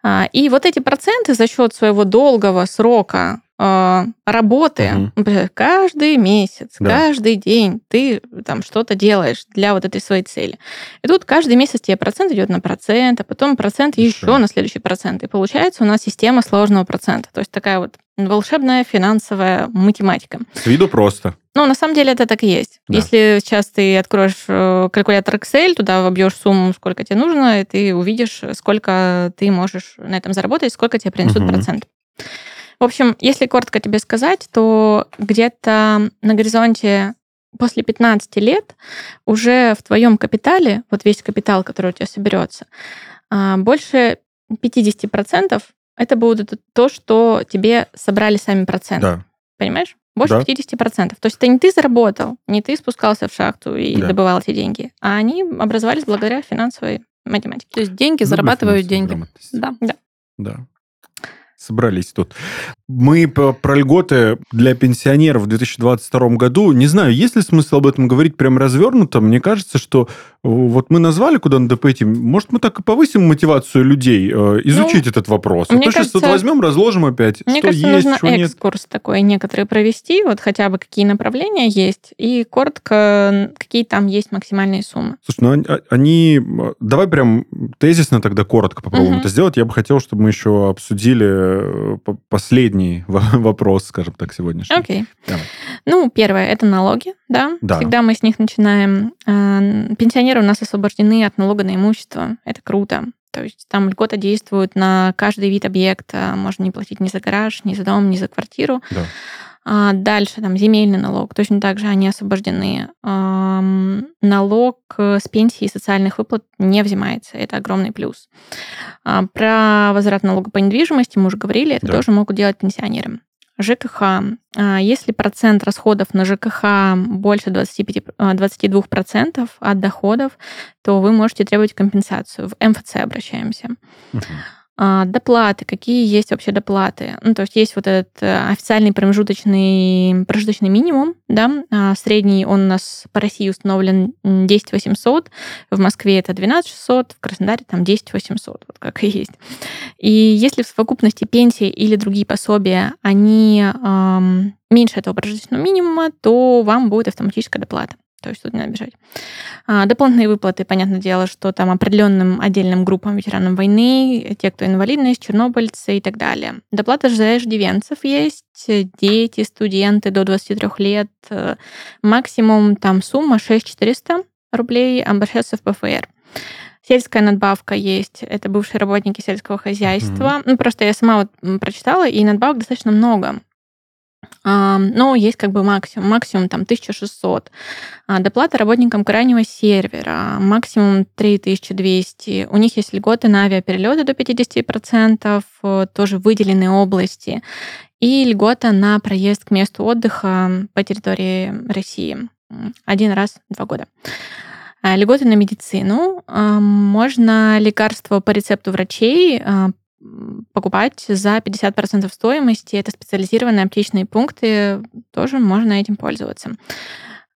А, И вот эти проценты за счет своего долгого срока работы Мгм. например, каждый месяц, Да. каждый день ты там что-то делаешь для вот этой своей цели. И тут каждый месяц тебе процент идет на процент, а потом процент Еще. еще на следующий процент. И получается у нас система сложного процента. То есть такая вот волшебная финансовая математика. С виду просто. Ну, на самом деле это так и есть. Да. Если сейчас ты откроешь э, калькулятор Excel, туда вобьешь сумму, сколько тебе нужно, и ты увидишь, сколько ты можешь на этом заработать, сколько тебе принесут Мгм. процент. В общем, если коротко тебе сказать, то где-то на горизонте после 15 лет уже в твоем капитале, вот весь капитал, который у тебя соберется, а, больше 50% это будет то, что тебе собрали сами проценты. Да. Понимаешь? Больше Да. 50%. То есть это не ты заработал, не ты спускался в шахту и Да. добывал эти деньги, а они образовались благодаря финансовой математике. То есть деньги Люблю зарабатывают деньги. грамотность. Да. Да. Собрались тут. Мы про льготы для пенсионеров в 2022 году. Не знаю, есть ли смысл об этом говорить прям развернуто. Мне кажется, что э, вот мы назвали, куда надо пойти. Может, мы так и повысим мотивацию людей э, изучить этот вопрос. А Ну, мне то сейчас тут кажется- возьмем, разложим опять, Мне что кажется, есть, нужно что нет. экскурс такой некоторые провести, вот хотя бы какие направления есть, и коротко, какие там есть максимальные суммы. Слушай, ну они- они... Давай прям тезисно тогда коротко попробуем Мгм. это сделать. Я бы хотел, чтобы мы еще обсудили э, по- последний (laughs) во- вопрос, скажем так, сегодняшний. Окей. Давай. Ну, первое, это налоги, да? Да. Всегда мы с них начинаем. Э, Пенсионеры у нас освобождены от налога на имущество. Это круто. То есть там льгота действует на каждый вид объекта. Можно не платить ни за гараж, ни за дом, ни за квартиру. Да. А дальше там земельный налог. Точно так же они освобождены. Ам, Налог э, с пенсии и социальных выплат не взимается. Это огромный плюс. А, Про возврат налога по недвижимости мы уже говорили. Это Да. тоже могут делать пенсионеры. ЖКХ. А, Если процент расходов на ЖКХ больше 25, а, 22% от доходов, то вы можете требовать компенсацию. В МФЦ обращаемся. Мгм. А, Доплаты. Какие есть вообще доплаты? Ну, то есть есть вот этот э, официальный промежуточный, прожиточный минимум, да, а средний он у нас по России установлен м, 10 800, в Москве это 12 600, в Краснодаре там 10 800, вот как и есть. И если в совокупности пенсии или другие пособия, они ам, меньше этого прожиточного минимума, то вам будет автоматическая доплата. То есть тут не надо бежать. А, дополнительные выплаты, понятное дело, что там определенным отдельным группам ветеранам войны, те, кто инвалидность, чернобыльцы и так далее. Доплата же за иждивенцев есть, дети, студенты до 23 лет. Э, Максимум там сумма 6400 рублей, обращаться в ПФР. Сельская надбавка есть, это бывшие работники сельского хозяйства. Ну, просто я сама вот прочитала, и надбавок достаточно много. Но есть как бы максимум, максимум там 1600. А, Доплата работникам крайнего сервера, максимум 3200. У них есть льготы на авиаперелеты до 50%, э, тоже выделенные области. и льгота на проезд к месту отдыха по территории России. Один раз в два года. А, льготы на медицину. Можно лекарства по рецепту врачей а, покупать за 50% стоимости. Это специализированные аптечные пункты. Тоже можно этим пользоваться.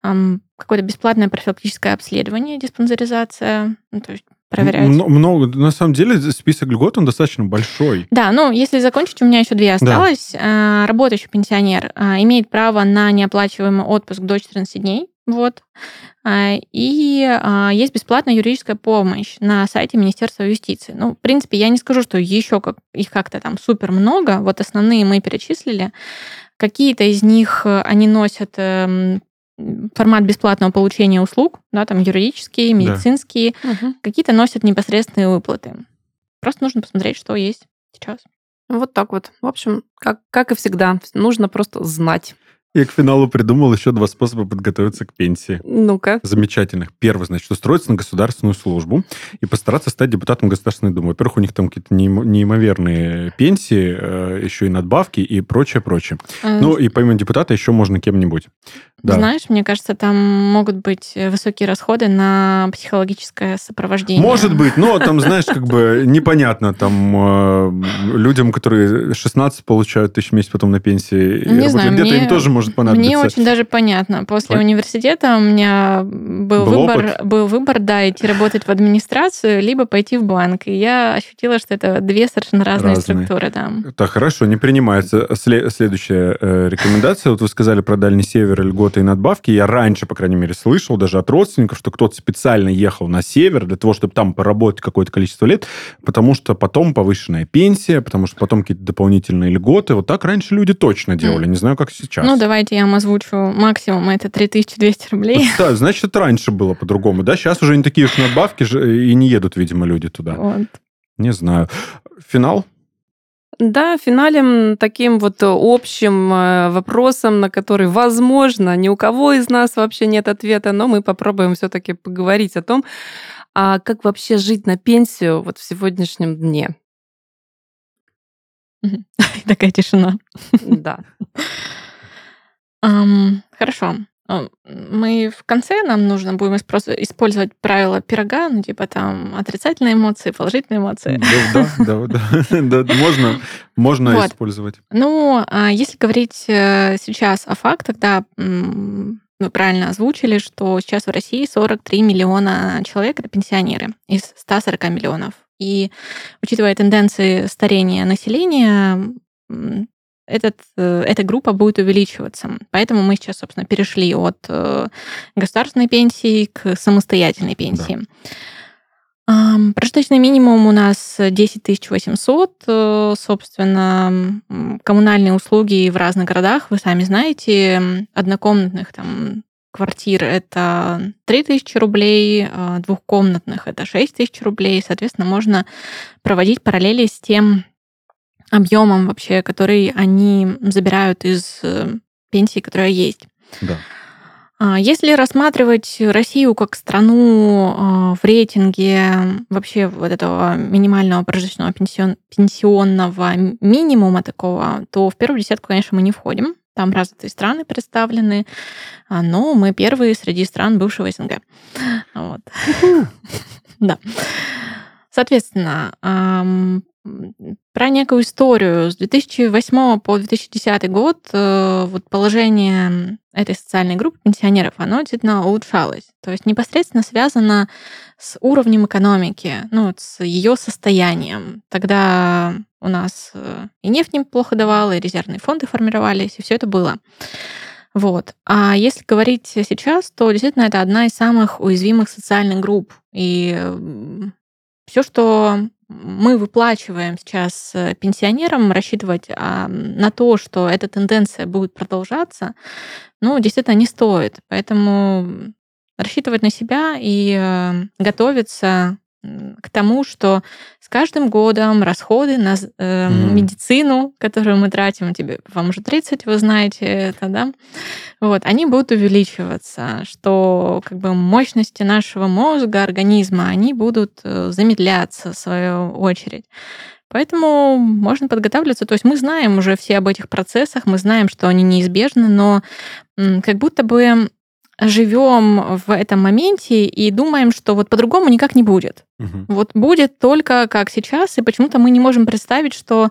Какое-то бесплатное профилактическое обследование, диспансеризация. Ну, то есть проверять. Много. На самом деле список льгот, он достаточно большой. Да, ну, если закончить, у меня еще две осталось. Да. Работающий пенсионер имеет право на неоплачиваемый отпуск до 14 дней. Вот. А, и а, есть бесплатная юридическая помощь на сайте Министерства юстиции. Ну, в принципе, я не скажу, что еще как, их как-то там супер много. Вот основные мы перечислили. Какие-то из них, э, они носят эм, формат бесплатного получения услуг, да, там юридические, медицинские. Да. Какие-то носят непосредственные выплаты. Просто нужно посмотреть, что есть сейчас. Вот так вот. В общем, как, как и всегда, нужно просто знать. Я к финалу придумал еще два способа подготовиться к пенсии. Ну-ка. Замечательных. Первый, значит, устроиться на государственную службу и постараться стать депутатом Государственной Думы. Во-первых, у них там какие-то неимоверные пенсии, э, еще и надбавки и прочее, прочее. А... Ну, и помимо депутата еще можно кем-нибудь. Да. Знаешь, мне кажется, там могут быть высокие расходы на психологическое сопровождение. Может быть, но там, знаешь, как бы непонятно, там э, людям, которые 16 получают тысяч в месяц потом на пенсии, где-то им тоже может понадобиться. Мне очень даже понятно. После Пон... университета у меня был, был выбор, опыт? был выбор, да, идти работать в администрацию, либо пойти в банк. И я ощутила, что это две совершенно разные, разные. структуры. Да. Так, хорошо, не принимается. Следующая э, рекомендация. Вот вы сказали про Дальний Север, льготы и надбавки. Я раньше, по крайней мере, слышал даже от родственников, что кто-то специально ехал на север для того, чтобы там поработать какое-то количество лет, потому что потом повышенная пенсия, потому что потом какие-то дополнительные льготы. Вот так раньше люди точно делали. Mm. Не знаю, как сейчас. Ну, да, давайте я вам озвучу максимум, это 3200 рублей. Да, значит, это раньше было по-другому, да? Сейчас уже не такие уж надбавки и не едут, видимо, люди туда. Вот. Не знаю. Финал? Да, финалем таким вот общим э, вопросом, на который, возможно, ни у кого из нас вообще нет ответа, но мы попробуем все-таки поговорить о том, а как вообще жить на пенсию вот в сегодняшнем дне. (laughs) Такая тишина. Да. (laughs) Um, хорошо. Мы в конце нам нужно будем использовать правила пирога, ну, типа там отрицательные эмоции, положительные эмоции. Да, да, (laughs) да, (laughs) да, можно, можно вот. использовать. Ну, а если говорить э, сейчас о фактах, да, вы правильно озвучили, что сейчас в России 43 миллиона человек это пенсионеры из 140 миллионов. И учитывая тенденции старения населения, этот, э, эта группа будет увеличиваться. Поэтому мы сейчас, собственно, перешли от э, государственной пенсии к самостоятельной пенсии. Да. Прожиточный минимум у нас 10 800. Э, собственно, коммунальные услуги в разных городах, вы сами знаете, однокомнатных там квартир это 3000 рублей, двухкомнатных это 6000 рублей. Соответственно, можно проводить параллели с тем, объемом вообще, который они забирают из э, пенсии, которая есть. Да. А, если рассматривать Россию как страну а, в рейтинге вообще вот этого минимального прожиточного пенсион, пенсионного минимума такого, то в первую десятку, конечно, мы не входим. Там развитые страны представлены, а, но мы первые среди стран бывшего СНГ. Вот. (laughs) Да. Соответственно, про некую историю. С 2008 по 2010 год э, вот положение этой социальной группы пенсионеров, оно действительно улучшалось. То есть непосредственно связано с уровнем экономики, ну, с ее состоянием. Тогда у нас э, и нефть неплохо давала, и резервные фонды формировались, и все это было. Вот. А если говорить сейчас, то действительно это одна из самых уязвимых социальных групп. И все, что мы выплачиваем сейчас э, пенсионерам, рассчитывать а, на то, что эта тенденция будет продолжаться, ну, действительно не стоит. Поэтому рассчитывать на себя и э, готовиться к тому, что с каждым годом расходы на э, mm. медицину, которую мы тратим, тебе, вам уже 30, вы знаете это, да, вот, они будут увеличиваться, что как бы мощности нашего мозга, организма, они будут э, замедляться в свою очередь. Поэтому можно подготавливаться. То есть мы знаем уже все об этих процессах, мы знаем, что они неизбежны, но как будто бы живем в этом моменте и думаем, что вот по-другому никак не будет. Угу. Вот будет только как сейчас, и почему-то мы не можем представить, что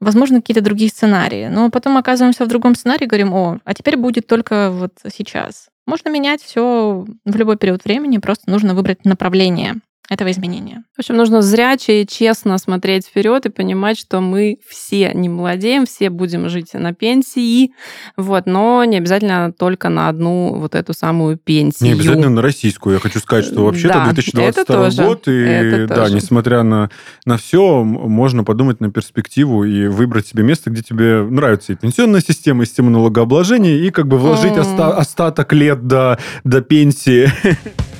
возможно какие-то другие сценарии. Но потом оказываемся в другом сценарии, говорим, о, а теперь будет только вот сейчас. Можно менять все в любой период времени, просто нужно выбрать направление этого изменения. В общем, нужно зряче и честно смотреть вперед и понимать, что мы все не молодеем, все будем жить на пенсии, вот, но не обязательно только на одну вот эту самую пенсию. Не обязательно на российскую. Я хочу сказать, что вообще-то да, 2022 год, и да, тоже. несмотря на, на все, можно подумать на перспективу и выбрать себе место, где тебе нравится и пенсионная система, и система налогообложения, и как бы вложить mm. оста- остаток лет до, до пенсии. (laughs)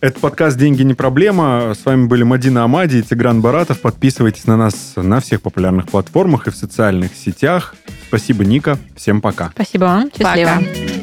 Это подкаст «Деньги не проблема». С вами были Мадина Амади и Тигран Баратов. Подписывайтесь на нас на всех популярных платформах и в социальных сетях. Спасибо, Ника. Всем пока. Спасибо вам. Счастливо. Пока.